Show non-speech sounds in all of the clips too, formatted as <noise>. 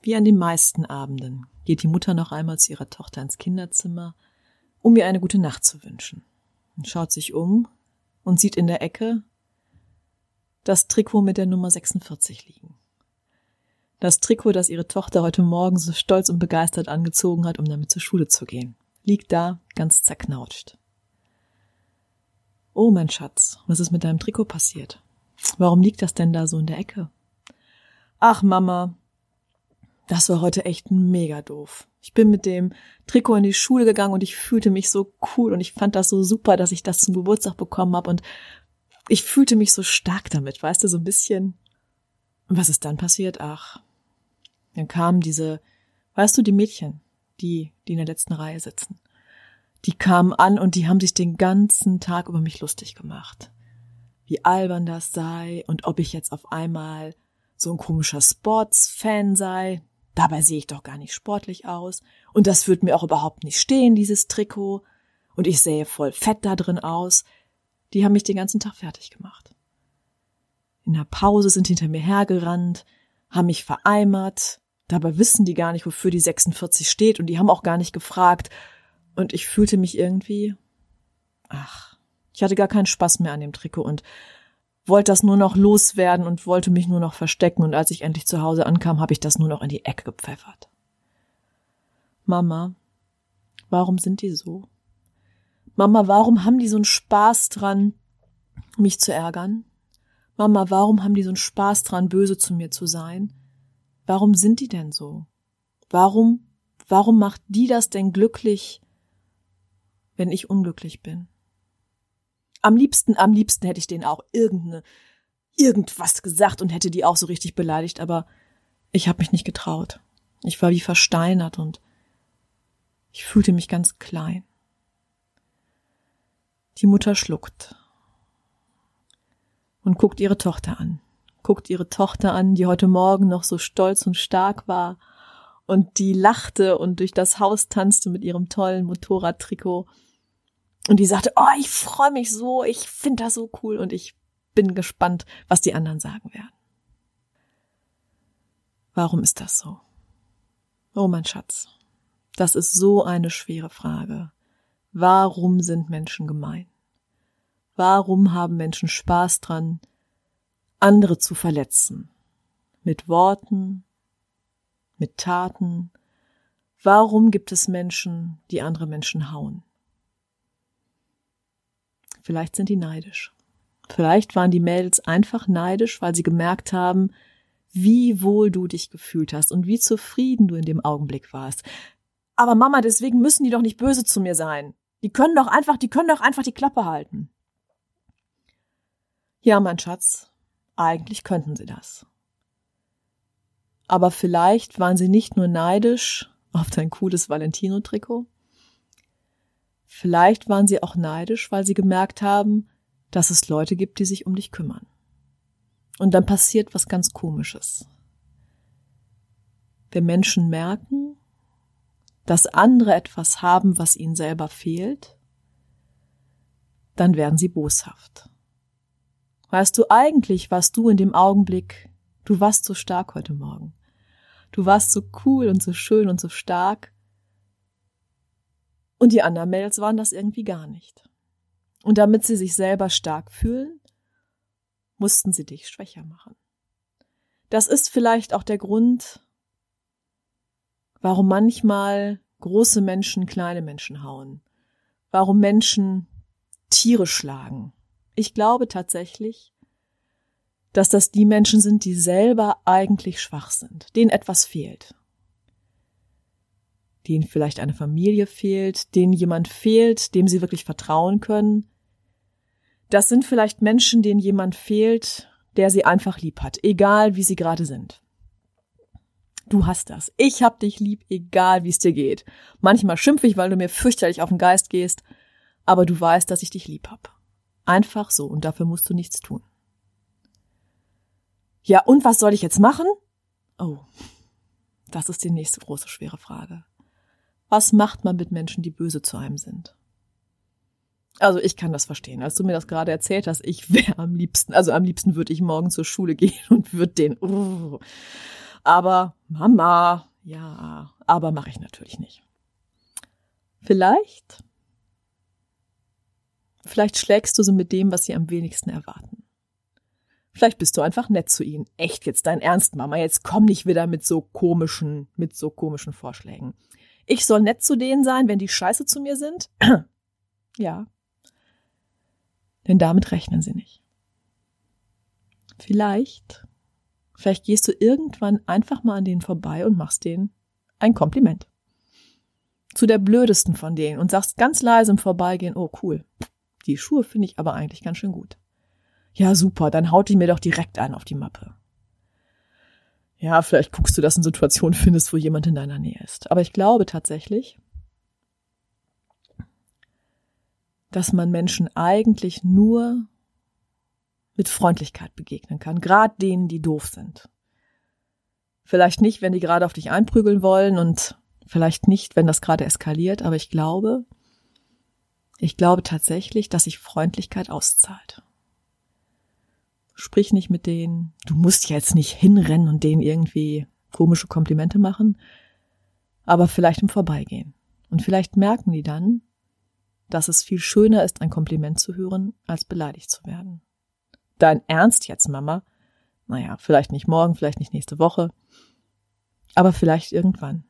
Wie an den meisten Abenden geht die Mutter noch einmal zu ihrer Tochter ins Kinderzimmer, um ihr eine gute Nacht zu wünschen, und schaut sich um und sieht in der Ecke das Trikot mit der Nummer 46 liegen. Das Trikot, das ihre Tochter heute Morgen so stolz und begeistert angezogen hat, um damit zur Schule zu gehen, liegt da ganz zerknautscht. Oh, mein Schatz, was ist mit deinem Trikot passiert? Warum liegt das denn da so in der Ecke? Ach, Mama, das war heute echt mega doof. Ich bin mit dem Trikot in die Schule gegangen und ich fühlte mich so cool und ich fand das so super, dass ich das zum Geburtstag bekommen habe und ich fühlte mich so stark damit, weißt du, so ein bisschen. Was ist dann passiert? Ach, dann kamen diese, weißt du, die Mädchen, die, die in der letzten Reihe sitzen die kamen an und die haben sich den ganzen Tag über mich lustig gemacht. Wie albern das sei und ob ich jetzt auf einmal so ein komischer Sports-Fan sei. Dabei sehe ich doch gar nicht sportlich aus. Und das wird mir auch überhaupt nicht stehen, dieses Trikot. Und ich sähe voll fett da drin aus. Die haben mich den ganzen Tag fertig gemacht. In der Pause sind hinter mir hergerannt, haben mich vereimert. Dabei wissen die gar nicht, wofür die 46 steht. Und die haben auch gar nicht gefragt, und ich fühlte mich irgendwie, ach, ich hatte gar keinen Spaß mehr an dem Trikot und wollte das nur noch loswerden und wollte mich nur noch verstecken. Und als ich endlich zu Hause ankam, habe ich das nur noch in die Ecke gepfeffert. Mama, warum sind die so? Mama, warum haben die so einen Spaß dran, mich zu ärgern? Mama, warum haben die so einen Spaß dran, böse zu mir zu sein? Warum sind die denn so? Warum, warum macht die das denn glücklich, wenn ich unglücklich bin. Am liebsten, am liebsten hätte ich denen auch irgendeine, irgendwas gesagt und hätte die auch so richtig beleidigt, aber ich habe mich nicht getraut. Ich war wie versteinert und ich fühlte mich ganz klein. Die Mutter schluckt und guckt ihre Tochter an, guckt ihre Tochter an, die heute Morgen noch so stolz und stark war und die lachte und durch das Haus tanzte mit ihrem tollen Motorradtrikot und die sagte, oh, ich freue mich so, ich finde das so cool und ich bin gespannt, was die anderen sagen werden. Warum ist das so? Oh, mein Schatz, das ist so eine schwere Frage. Warum sind Menschen gemein? Warum haben Menschen Spaß dran, andere zu verletzen? Mit Worten, mit Taten? Warum gibt es Menschen, die andere Menschen hauen? Vielleicht sind die neidisch. Vielleicht waren die Mädels einfach neidisch, weil sie gemerkt haben, wie wohl du dich gefühlt hast und wie zufrieden du in dem Augenblick warst. Aber Mama, deswegen müssen die doch nicht böse zu mir sein. Die können doch einfach, die können doch einfach die Klappe halten. Ja, mein Schatz, eigentlich könnten sie das. Aber vielleicht waren sie nicht nur neidisch auf dein cooles Valentino-Trikot, Vielleicht waren sie auch neidisch, weil sie gemerkt haben, dass es Leute gibt, die sich um dich kümmern. Und dann passiert was ganz Komisches. Wenn Menschen merken, dass andere etwas haben, was ihnen selber fehlt, dann werden sie boshaft. Weißt du, eigentlich warst du in dem Augenblick, du warst so stark heute Morgen. Du warst so cool und so schön und so stark. Und die anderen Mädels waren das irgendwie gar nicht. Und damit sie sich selber stark fühlen, mussten sie dich schwächer machen. Das ist vielleicht auch der Grund, warum manchmal große Menschen kleine Menschen hauen, warum Menschen Tiere schlagen. Ich glaube tatsächlich, dass das die Menschen sind, die selber eigentlich schwach sind, denen etwas fehlt denen vielleicht eine Familie fehlt, denen jemand fehlt, dem sie wirklich vertrauen können. Das sind vielleicht Menschen, denen jemand fehlt, der sie einfach lieb hat, egal wie sie gerade sind. Du hast das. Ich hab dich lieb, egal wie es dir geht. Manchmal schimpfe ich, weil du mir fürchterlich auf den Geist gehst, aber du weißt, dass ich dich lieb hab. Einfach so und dafür musst du nichts tun. Ja, und was soll ich jetzt machen? Oh, das ist die nächste große schwere Frage. Was macht man mit Menschen, die böse zu einem sind? Also ich kann das verstehen. Als du mir das gerade erzählt hast, ich <laughs> wäre am liebsten, also am liebsten würde ich morgen zur Schule gehen <laughs> und würde den. Uh. Aber Mama, ja, aber mache ich natürlich nicht. Vielleicht, vielleicht schlägst du sie mit dem, was sie am wenigsten erwarten. Vielleicht bist du einfach nett zu ihnen. Echt jetzt dein Ernst, Mama. Jetzt komm nicht wieder mit so komischen, mit so komischen Vorschlägen. Ich soll nett zu denen sein, wenn die scheiße zu mir sind? <clears throat> ja. Denn damit rechnen sie nicht. Vielleicht, vielleicht gehst du irgendwann einfach mal an denen vorbei und machst denen ein Kompliment. Zu der blödesten von denen und sagst ganz leise im Vorbeigehen, oh cool, die Schuhe finde ich aber eigentlich ganz schön gut. Ja, super, dann haut die mir doch direkt ein auf die Mappe. Ja, vielleicht guckst du, dass du eine Situation findest, wo jemand in deiner Nähe ist. Aber ich glaube tatsächlich, dass man Menschen eigentlich nur mit Freundlichkeit begegnen kann, gerade denen, die doof sind. Vielleicht nicht, wenn die gerade auf dich einprügeln wollen und vielleicht nicht, wenn das gerade eskaliert, aber ich glaube, ich glaube tatsächlich, dass sich Freundlichkeit auszahlt. Sprich nicht mit denen. Du musst jetzt nicht hinrennen und denen irgendwie komische Komplimente machen, aber vielleicht im Vorbeigehen. Und vielleicht merken die dann, dass es viel schöner ist, ein Kompliment zu hören, als beleidigt zu werden. Dein Ernst jetzt, Mama? Naja, vielleicht nicht morgen, vielleicht nicht nächste Woche, aber vielleicht irgendwann.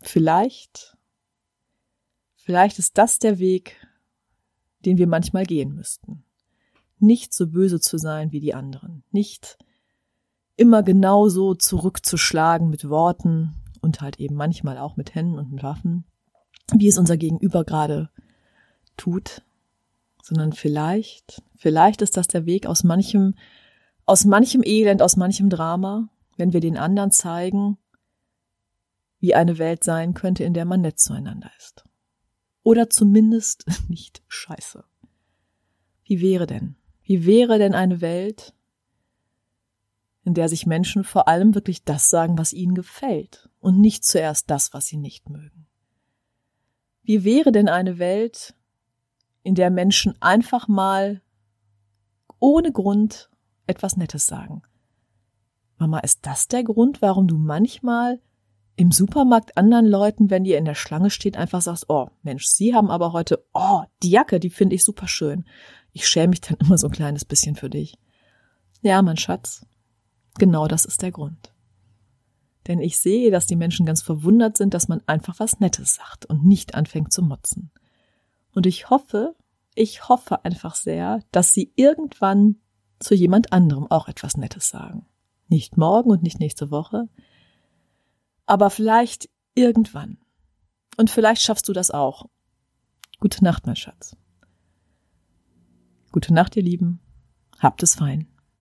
Vielleicht, vielleicht ist das der Weg, den wir manchmal gehen müssten nicht so böse zu sein wie die anderen, nicht immer genauso zurückzuschlagen mit Worten und halt eben manchmal auch mit Händen und mit Waffen, wie es unser Gegenüber gerade tut, sondern vielleicht, vielleicht ist das der Weg aus manchem, aus manchem Elend, aus manchem Drama, wenn wir den anderen zeigen, wie eine Welt sein könnte, in der man nett zueinander ist. Oder zumindest <laughs> nicht scheiße. Wie wäre denn, wie wäre denn eine Welt, in der sich Menschen vor allem wirklich das sagen, was ihnen gefällt und nicht zuerst das, was sie nicht mögen? Wie wäre denn eine Welt, in der Menschen einfach mal ohne Grund etwas Nettes sagen? Mama, ist das der Grund, warum du manchmal im Supermarkt anderen Leuten, wenn ihr in der Schlange steht, einfach sagst, oh Mensch, sie haben aber heute, oh, die Jacke, die finde ich super schön. Ich schäme mich dann immer so ein kleines bisschen für dich. Ja, mein Schatz, genau das ist der Grund. Denn ich sehe, dass die Menschen ganz verwundert sind, dass man einfach was Nettes sagt und nicht anfängt zu motzen. Und ich hoffe, ich hoffe einfach sehr, dass sie irgendwann zu jemand anderem auch etwas Nettes sagen. Nicht morgen und nicht nächste Woche, aber vielleicht irgendwann. Und vielleicht schaffst du das auch. Gute Nacht, mein Schatz. Gute Nacht, ihr Lieben. Habt es fein.